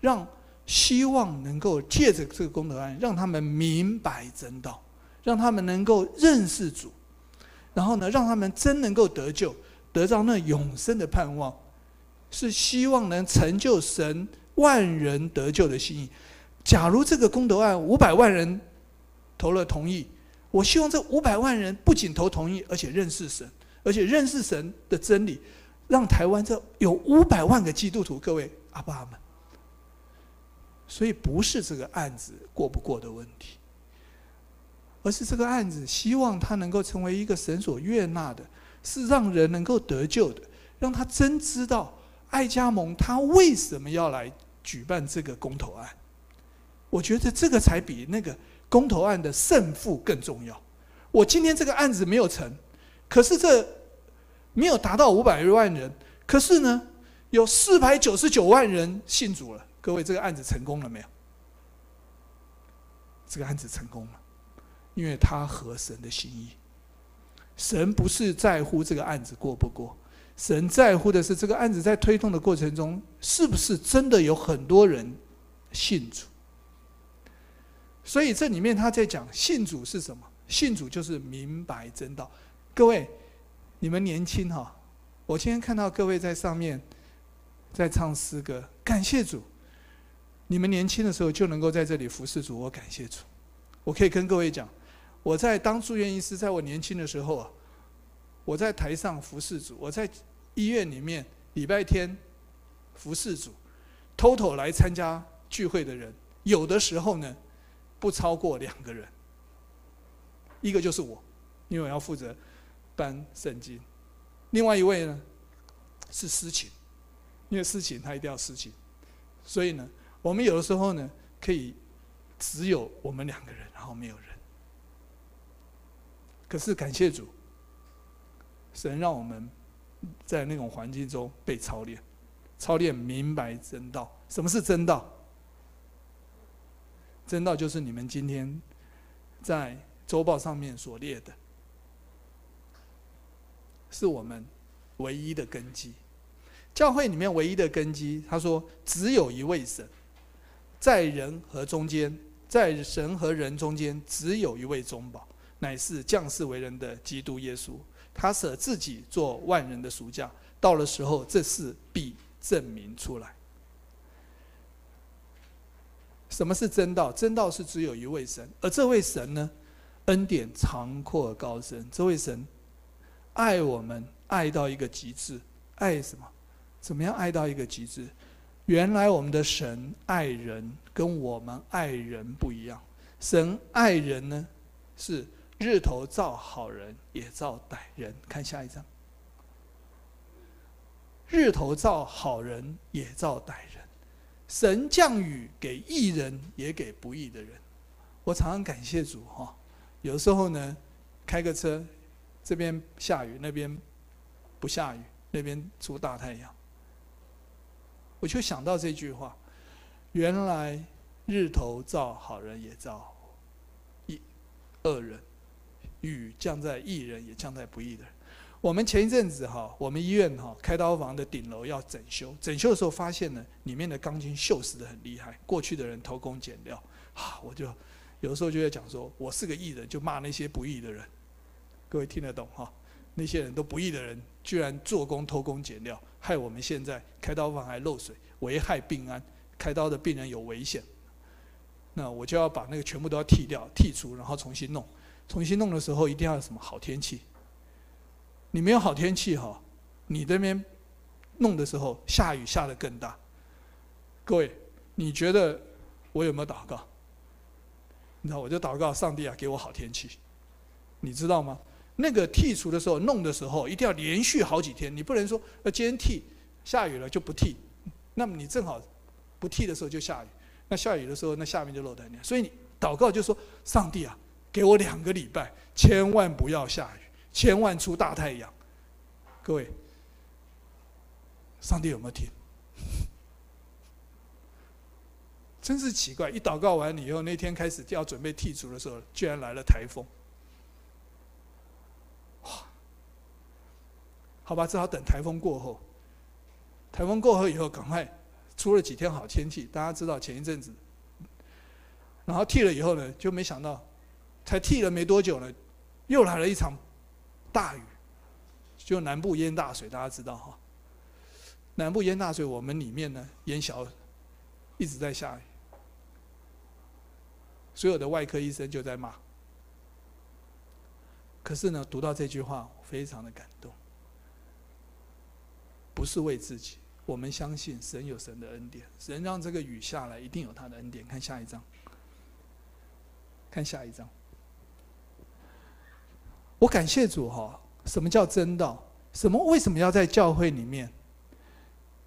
让。希望能够借着这个公投案，让他们明白真道，让他们能够认识主，然后呢，让他们真能够得救，得到那永生的盼望，是希望能成就神万人得救的心意。假如这个公投案五百万人投了同意，我希望这五百万人不仅投同意，而且认识神，而且认识神的真理，让台湾这有五百万个基督徒，各位阿爸阿们。所以不是这个案子过不过的问题，而是这个案子希望他能够成为一个神所悦纳的，是让人能够得救的，让他真知道爱家盟他为什么要来举办这个公投案。我觉得这个才比那个公投案的胜负更重要。我今天这个案子没有成，可是这没有达到五百万人，可是呢，有四百九十九万人信主了。各位，这个案子成功了没有？这个案子成功了，因为他合神的心意。神不是在乎这个案子过不过，神在乎的是这个案子在推动的过程中，是不是真的有很多人信主。所以这里面他在讲信主是什么？信主就是明白真道。各位，你们年轻哈，我今天看到各位在上面在唱诗歌，感谢主。你们年轻的时候就能够在这里服侍主，我感谢主。我可以跟各位讲，我在当住院医师，在我年轻的时候啊，我在台上服侍主，我在医院里面礼拜天服侍主偷偷来参加聚会的人，有的时候呢不超过两个人。一个就是我，因为我要负责搬圣经；另外一位呢是诗琴，因为诗琴他一定要诗琴，所以呢，我们有的时候呢可以只有我们两个人，然后没有人。可是感谢主，神让我们在那种环境中被操练，操练明白真道。什么是真道？真道就是你们今天在周报上面所列的，是我们唯一的根基。教会里面唯一的根基，他说只有一位神，在人和中间，在神和人中间，只有一位中保，乃是降世为人的基督耶稣。他舍自己做万人的赎价，到了时候，这事必证明出来。什么是真道？真道是只有一位神，而这位神呢，恩典长阔高深。这位神爱我们，爱到一个极致。爱什么？怎么样爱到一个极致？原来我们的神爱人跟我们爱人不一样。神爱人呢，是日头照好人也照歹人。看下一章。日头照好人也照歹人。神降雨给义人，也给不义的人。我常常感谢主哈。有时候呢，开个车，这边下雨，那边不下雨，那边出大太阳。我就想到这句话：原来日头照好人，也照义恶人；雨降在义人，也降在不义的人。我们前一阵子哈，我们医院哈开刀房的顶楼要整修，整修的时候发现呢，里面的钢筋锈蚀得很厉害。过去的人偷工减料，啊，我就有时候就在讲说，我是个艺人，就骂那些不义的人。各位听得懂哈？那些人都不义的人，居然做工偷工减料，害我们现在开刀房还漏水，危害病安，开刀的病人有危险。那我就要把那个全部都要剔掉、剔除，然后重新弄。重新弄的时候一定要有什么好天气。你没有好天气哈，你这边弄的时候下雨下的更大。各位，你觉得我有没有祷告？你知道，我就祷告上帝啊，给我好天气。你知道吗？那个剔除的时候，弄的时候一定要连续好几天，你不能说呃今天剃下雨了就不剃，那么你正好不剃的时候就下雨，那下雨的时候那下面就漏掉。所以你祷告就说上帝啊，给我两个礼拜，千万不要下雨。千万出大太阳，各位，上帝有没有听？真是奇怪！一祷告完了以后，那天开始就要准备剔除的时候，居然来了台风。哇！好吧，只好等台风过后。台风过后以后，赶快出了几天好天气。大家知道前一阵子，然后剃了以后呢，就没想到，才剃了没多久呢，又来了一场。大雨，就南部淹大水，大家知道哈。南部淹大水，我们里面呢淹小，一直在下雨。所有的外科医生就在骂。可是呢，读到这句话，非常的感动。不是为自己，我们相信神有神的恩典，神让这个雨下来，一定有他的恩典。看下一章，看下一章。我感谢主哈！什么叫真道？什么为什么要在教会里面？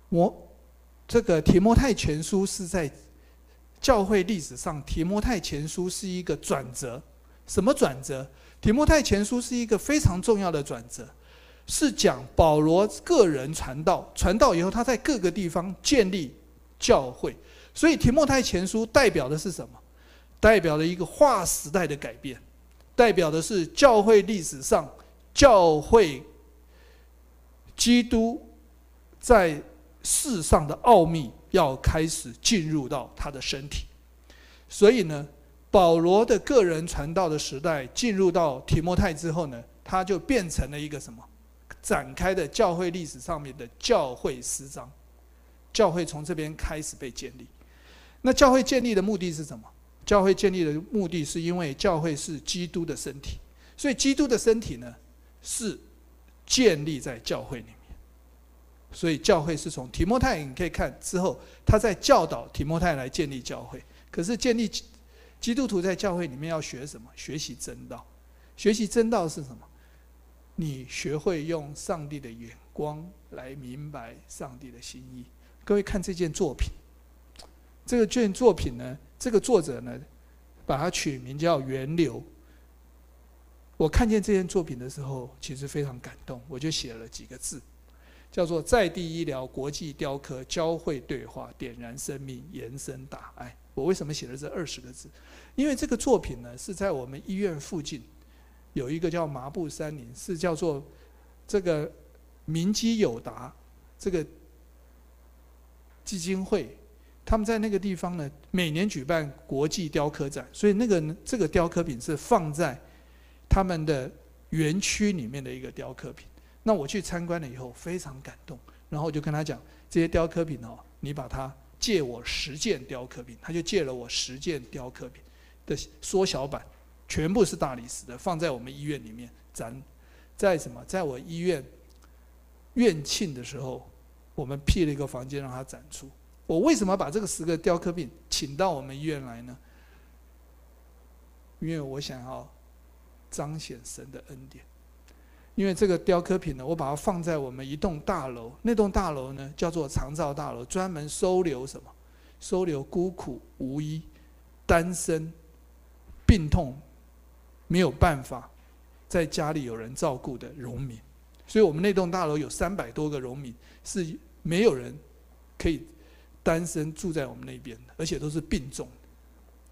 我这个提摩太前书是在教会历史上，提摩太前书是一个转折。什么转折？提摩太前书是一个非常重要的转折，是讲保罗个人传道，传道以后他在各个地方建立教会。所以提摩太前书代表的是什么？代表了一个划时代的改变。代表的是教会历史上，教会基督在世上的奥秘要开始进入到他的身体，所以呢，保罗的个人传道的时代进入到提摩太之后呢，他就变成了一个什么？展开的教会历史上面的教会诗章，教会从这边开始被建立。那教会建立的目的是什么？教会建立的目的是因为教会是基督的身体，所以基督的身体呢是建立在教会里面。所以教会是从提摩太，你可以看之后，他在教导提摩太来建立教会。可是建立基督徒在教会里面要学什么？学习真道，学习真道是什么？你学会用上帝的眼光来明白上帝的心意。各位看这件作品，这个卷作品呢，这个作者呢，把它取名叫《源流》。我看见这件作品的时候，其实非常感动，我就写了几个字，叫做“在地医疗、国际雕刻、交汇对话、点燃生命、延伸大爱”。我为什么写了这二十个字？因为这个作品呢，是在我们医院附近。有一个叫麻布山林，是叫做这个明基友达这个基金会，他们在那个地方呢，每年举办国际雕刻展，所以那个这个雕刻品是放在他们的园区里面的一个雕刻品。那我去参观了以后，非常感动，然后我就跟他讲，这些雕刻品哦，你把它借我十件雕刻品，他就借了我十件雕刻品的缩小版。全部是大理石的，放在我们医院里面展，在什么？在我医院院庆的时候，我们辟了一个房间让他展出。我为什么把这个十个雕刻品请到我们医院来呢？因为我想要彰显神的恩典。因为这个雕刻品呢，我把它放在我们一栋大楼，那栋大楼呢叫做长照大楼，专门收留什么？收留孤苦无依、单身、病痛。没有办法在家里有人照顾的农民，所以我们那栋大楼有三百多个农民，是没有人可以单身住在我们那边，而且都是病重，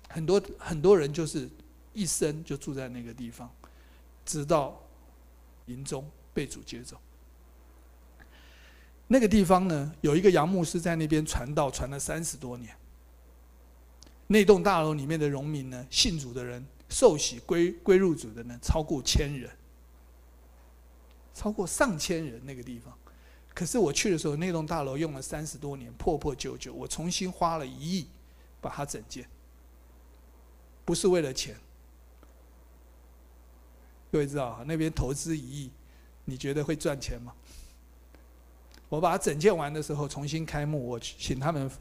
很多很多人就是一生就住在那个地方，直到临终被主接走。那个地方呢，有一个杨牧师在那边传道，传了三十多年。那栋大楼里面的农民呢，信主的人。受洗归归入主的呢，超过千人，超过上千人那个地方。可是我去的时候，那栋大楼用了三十多年，破破旧旧。我重新花了一亿把它整建，不是为了钱。各位知道，那边投资一亿，你觉得会赚钱吗？我把它整建完的时候，重新开幕，我请他们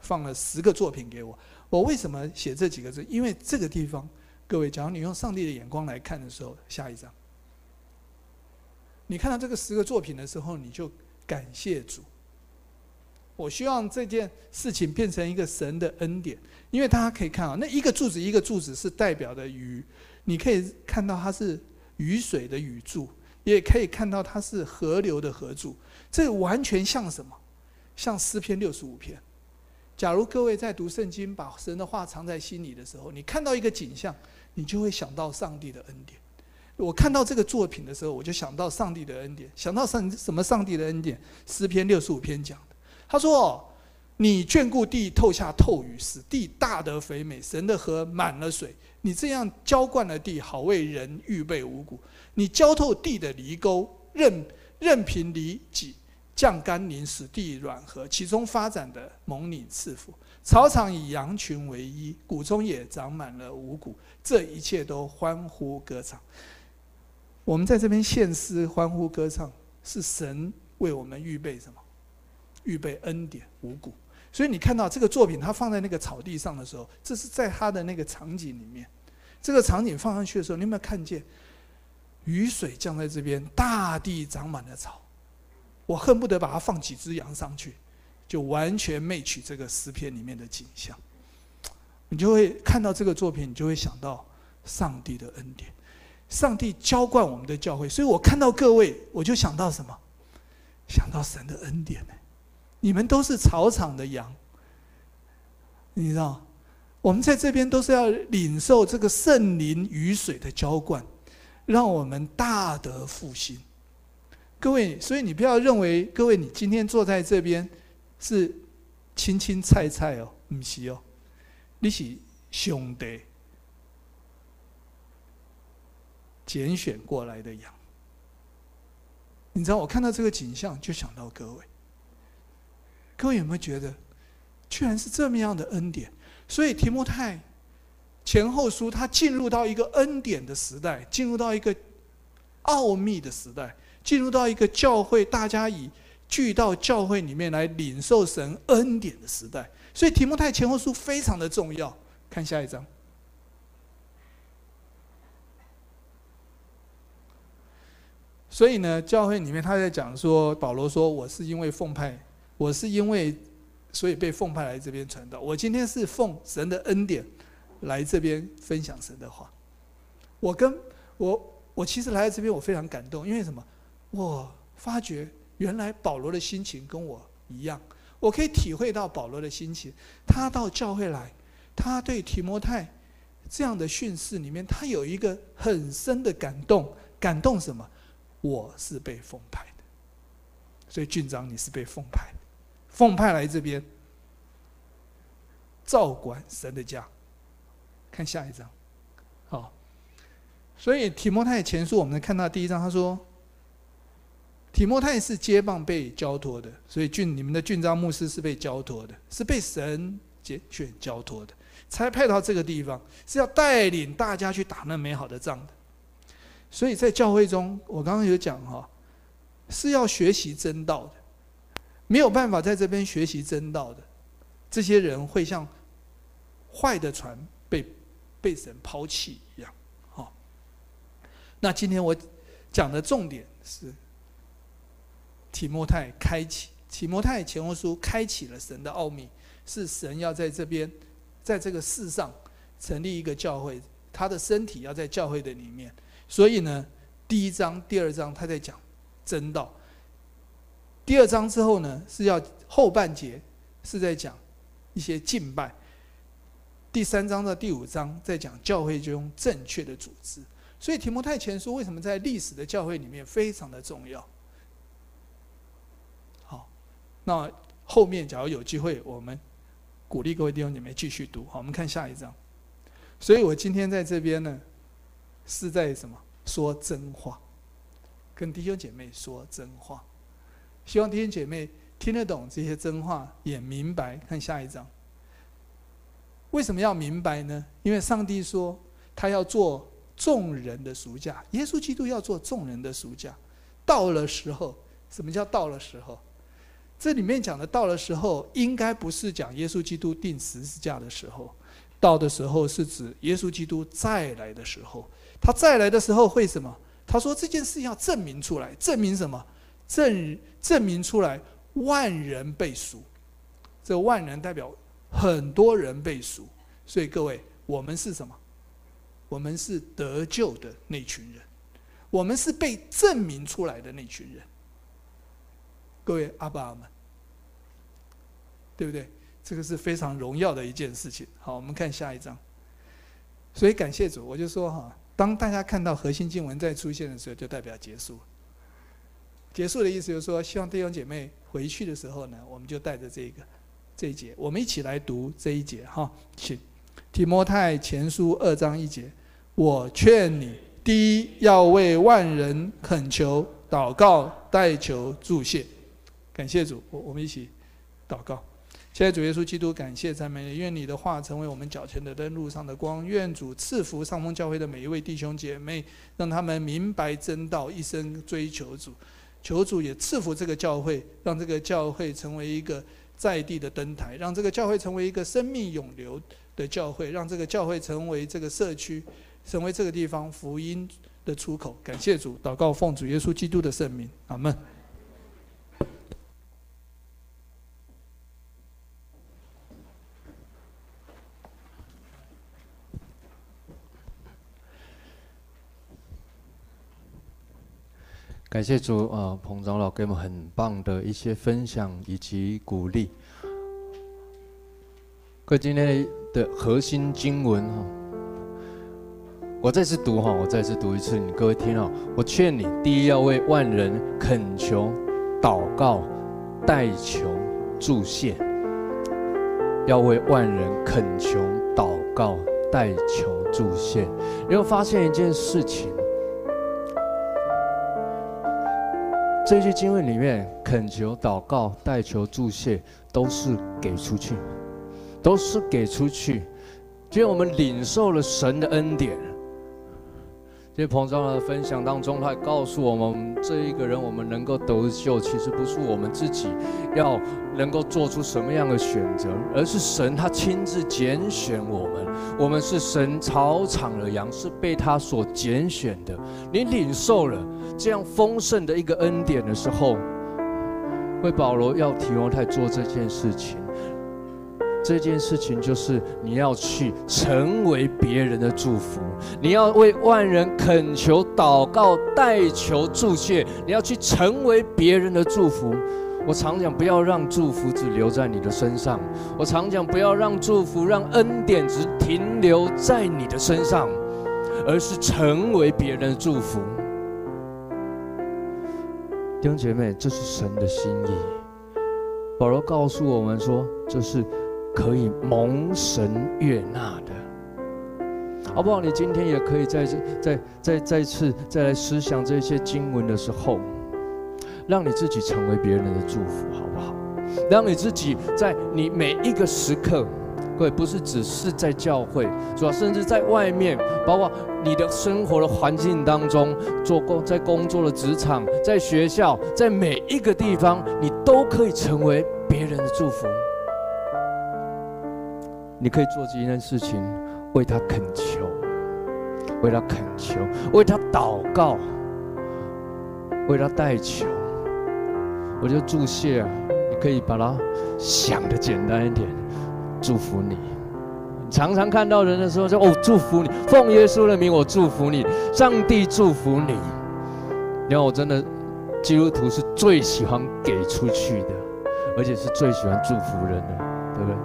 放了十个作品给我。我为什么写这几个字？因为这个地方。各位，假如你用上帝的眼光来看的时候，下一张，你看到这个十个作品的时候，你就感谢主。我希望这件事情变成一个神的恩典，因为大家可以看啊，那一个柱子一个柱子是代表的雨，你可以看到它是雨水的雨柱，也可以看到它是河流的河柱，这完全像什么？像诗篇六十五篇。假如各位在读圣经，把神的话藏在心里的时候，你看到一个景象，你就会想到上帝的恩典。我看到这个作品的时候，我就想到上帝的恩典，想到上什么？上帝的恩典，诗篇六十五篇讲的。他说：“你眷顾地，透下透雨，使地大得肥美。神的河满了水，你这样浇灌了地，好为人预备五谷。你浇透地的犁沟，任任凭犁脊。”降甘霖，使地软和，其中发展的蒙你赐福。草场以羊群为衣，谷中也长满了五谷。这一切都欢呼歌唱。我们在这边献诗欢呼歌唱，是神为我们预备什么？预备恩典五谷。所以你看到这个作品，它放在那个草地上的时候，这是在它的那个场景里面。这个场景放上去的时候，你有没有看见雨水降在这边，大地长满了草？我恨不得把它放几只羊上去，就完全 match 这个诗篇里面的景象。你就会看到这个作品，你就会想到上帝的恩典，上帝浇灌我们的教会。所以我看到各位，我就想到什么？想到神的恩典呢？你们都是草场的羊，你知道，我们在这边都是要领受这个圣灵雨水的浇灌，让我们大得复兴。各位，所以你不要认为，各位，你今天坐在这边是青青菜菜哦，不是哦，你是兄弟拣选过来的羊。你知道，我看到这个景象，就想到各位。各位有没有觉得，居然是这么样的恩典？所以提摩太前后书，他进入到一个恩典的时代，进入到一个奥秘的时代。进入到一个教会，大家以聚到教会里面来领受神恩典的时代，所以提摩太前后书非常的重要。看下一章，所以呢，教会里面他在讲说，保罗说：“我是因为奉派，我是因为所以被奉派来这边传道。我今天是奉神的恩典来这边分享神的话。我跟我我其实来到这边，我非常感动，因为什么？我发觉原来保罗的心情跟我一样，我可以体会到保罗的心情。他到教会来，他对提摩太。”这样的训示里面，他有一个很深的感动，感动什么？我是被奉派的，所以郡长你是被奉派，奉派来这边照管神的家。看下一章，好，所以提摩太前书我们看到第一章，他说提摩太是接棒被交托的，所以郡你们的郡长牧师是被交托的，是被神拣选交托的。才派到这个地方，是要带领大家去打那美好的仗的。所以在教会中，我刚刚有讲哈，是要学习真道的。没有办法在这边学习真道的，这些人会像坏的船被被神抛弃一样。好，那今天我讲的重点是提摩太开启，提摩太前后书开启了神的奥秘，是神要在这边。在这个世上成立一个教会，他的身体要在教会的里面。所以呢，第一章、第二章他在讲真道。第二章之后呢，是要后半节是在讲一些敬拜。第三章到第五章在讲教会中正确的组织。所以提摩太前书为什么在历史的教会里面非常的重要？好，那后面假如有机会，我们。鼓励各位弟兄姐妹继续读。好，我们看下一章。所以我今天在这边呢，是在什么？说真话，跟弟兄姐妹说真话。希望弟兄姐妹听得懂这些真话，也明白。看下一章。为什么要明白呢？因为上帝说他要做众人的赎价，耶稣基督要做众人的赎价。到了时候，什么叫到了时候？这里面讲的到了时候，应该不是讲耶稣基督钉十字架的时候，到的时候是指耶稣基督再来的时候。他再来的时候会什么？他说这件事要证明出来，证明什么？证证明出来万人被赎。这万人代表很多人被赎，所以各位，我们是什么？我们是得救的那群人，我们是被证明出来的那群人。各位阿爸阿们。对不对？这个是非常荣耀的一件事情。好，我们看下一章。所以感谢主，我就说哈，当大家看到核心经文再出现的时候，就代表结束。结束的意思就是说，希望弟兄姐妹回去的时候呢，我们就带着这个这一节，我们一起来读这一节哈。请提摩太前书二章一节，我劝你，第一要为万人恳求、祷告、代求、祝谢。感谢主，我我们一起祷告。谢谢主耶稣基督，感谢赞美。愿你的话成为我们脚前的灯，路上的光。愿主赐福上峰教会的每一位弟兄姐妹，让他们明白真道，一生追求主。求主也赐福这个教会，让这个教会成为一个在地的灯台，让这个教会成为一个生命永流的教会，让这个教会成为这个社区，成为这个地方福音的出口。感谢主，祷告奉主耶稣基督的圣名，阿门。感谢主啊，彭长老给我们很棒的一些分享以及鼓励。各位今天的核心经文哈，我再次读哈，我再次读一次，你各位听好。我劝你，第一要为万人恳求、祷告、代求、助谢。要为万人恳求、祷告、代求、助谢。你会发现一件事情。这些经文里面，恳求、祷告、代求、祝谢，都是给出去，都是给出去。因为我们领受了神的恩典，在彭长老的分享当中，他告诉我们，这一个人我们能够得救，其实不是我们自己要能够做出什么样的选择，而是神他亲自拣选我们。我们是神草场的羊，是被他所拣选的。你领受了这样丰盛的一个恩典的时候，为保罗要提摩太做这件事情。这件事情就是你要去成为别人的祝福，你要为万人恳求、祷告、代求、祝谢，你要去成为别人的祝福。我常讲，不要让祝福只留在你的身上；我常讲，不要让祝福、让恩典只停留在你的身上，而是成为别人的祝福。弟兄姐妹，这是神的心意。保罗告诉我们说，这是。可以蒙神悦纳的，好不好？你今天也可以在这、再、再、再次再来思想这些经文的时候，让你自己成为别人的祝福，好不好？让你自己在你每一个时刻，各位不是只是在教会，主要甚至在外面，包括你的生活的环境当中，做工在工作的职场，在学校，在每一个地方，你都可以成为别人的祝福。你可以做这件事情，为他恳求，为他恳求，为他祷告，为他代求。我就祝谢啊，你可以把它想的简单一点，祝福你。常常看到人的时候说：“哦，祝福你，奉耶稣的名，我祝福你，上帝祝福你。”你看，我真的基督徒是最喜欢给出去的，而且是最喜欢祝福人的，对不对？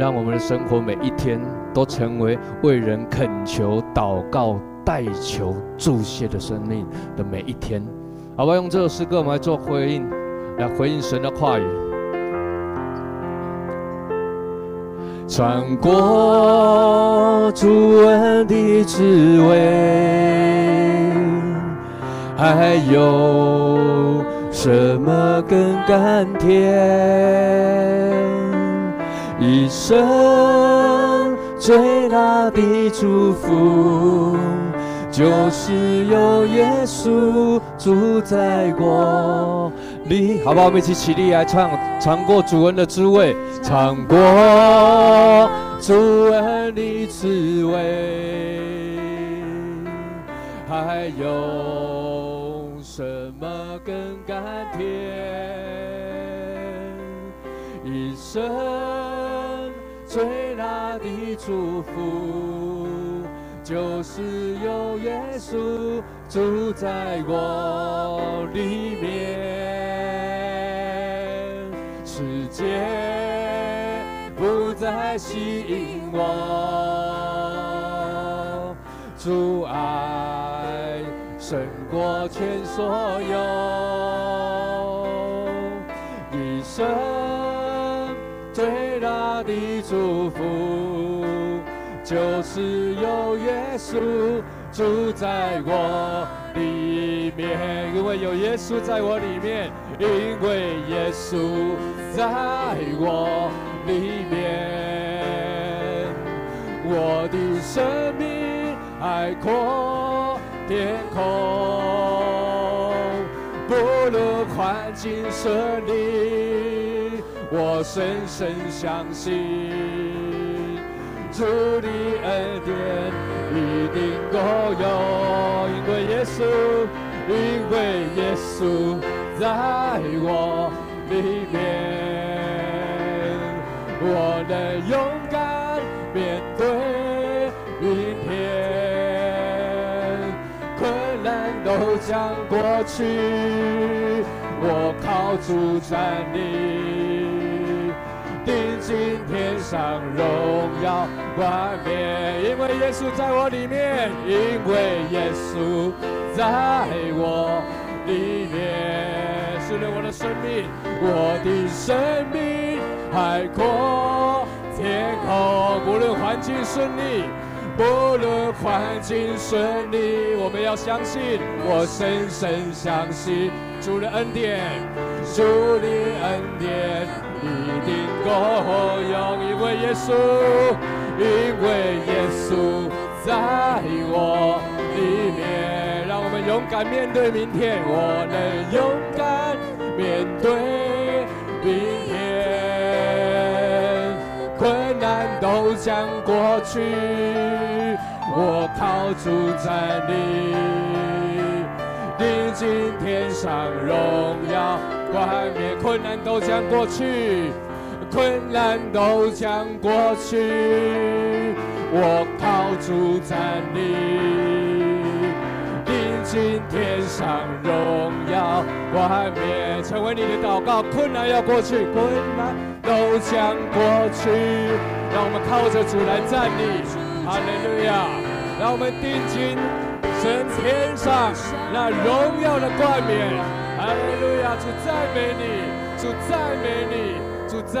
让我们的生活每一天都成为为人恳求、祷告、代求、祝谢的生命的每一天，好吧？用这首诗歌，我们来做回应，来回应神的话语。穿过主恩的滋味，还有什么更甘甜？一生最大的祝福，就是有耶稣住在我里。好不好？我们一起起立来唱，尝过主恩的滋味，尝过主恩的滋味，还有什么更甘甜？一生。祝福，就是有耶稣住在我里面。世界不再吸引我，主爱胜过全所有，就是有耶稣住在我里面。因为有耶稣在我里面，因为耶稣在我里面，我的生命海阔天空，不论环境顺利。我深深相信，主的恩典一定够用，因为耶稣，因为耶稣在我里面，我能勇敢面对明天，困难都将过去，我靠主站立。定睛天上荣耀冠冕，因为耶稣在我里面，因为耶稣在我里面，是了我的生命，我的生命海阔天空，无论环境顺利，不论环境顺利，我们要相信，我深深相信主的恩典，主的恩典。一定够用，因为耶稣，因为耶稣在我里面。让我们勇敢面对明天，我能勇敢面对明天，困难都将过去，我靠主站立，领进天上荣耀冠冕，困难都将过去，困难都将过去，我靠主站立。今天上荣耀冠冕，成为你的祷告。困难要过去，困难都将过去。让我们靠着主来站立，哈利路亚！让我们定睛神天上那荣耀的冠冕，哈利路亚！主赞美你，主赞美你，主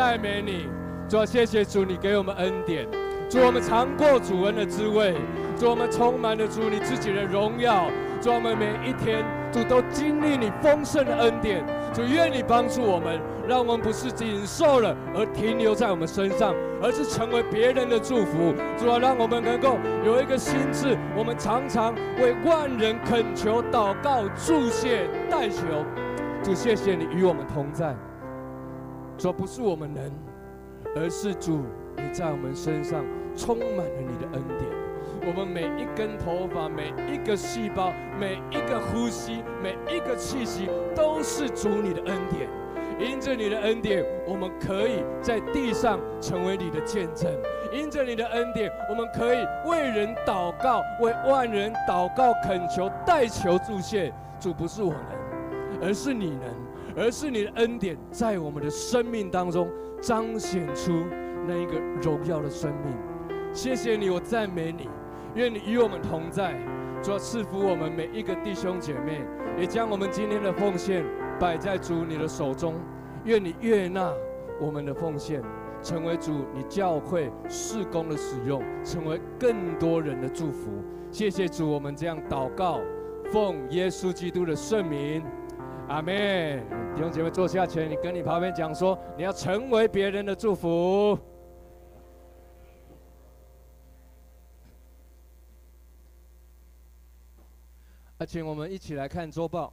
赞美你。主啊，谢谢主，你给我们恩典。主，我们尝过主恩的滋味。主，我们充满了主你自己的荣耀。主，我们每一天，主都经历你丰盛的恩典。主，愿你帮助我们，让我们不是仅受了而停留在我们身上，而是成为别人的祝福。主啊，让我们能够有一个心智，我们常常为万人恳求、祷告、祝谢、代求。主，谢谢你与我们同在。说，不是我们能，而是主你在我们身上充满了你的恩典。我们每一根头发、每一个细胞、每一个呼吸、每一个气息，都是主你的恩典。因着你的恩典，我们可以在地上成为你的见证；因着你的恩典，我们可以为人祷告，为万人祷告、恳求、代求、助谢。主不是我们，而是你能，而是你的恩典在我们的生命当中彰显出那一个荣耀的生命。谢谢你，我赞美你。愿你与我们同在，主要赐福我们每一个弟兄姐妹，也将我们今天的奉献摆在主你的手中。愿你悦纳我们的奉献，成为主你教会事工的使用，成为更多人的祝福。谢谢主，我们这样祷告，奉耶稣基督的圣名，阿妹。弟兄姐妹坐下前，你跟你旁边讲说，你要成为别人的祝福。啊，请我们一起来看周报。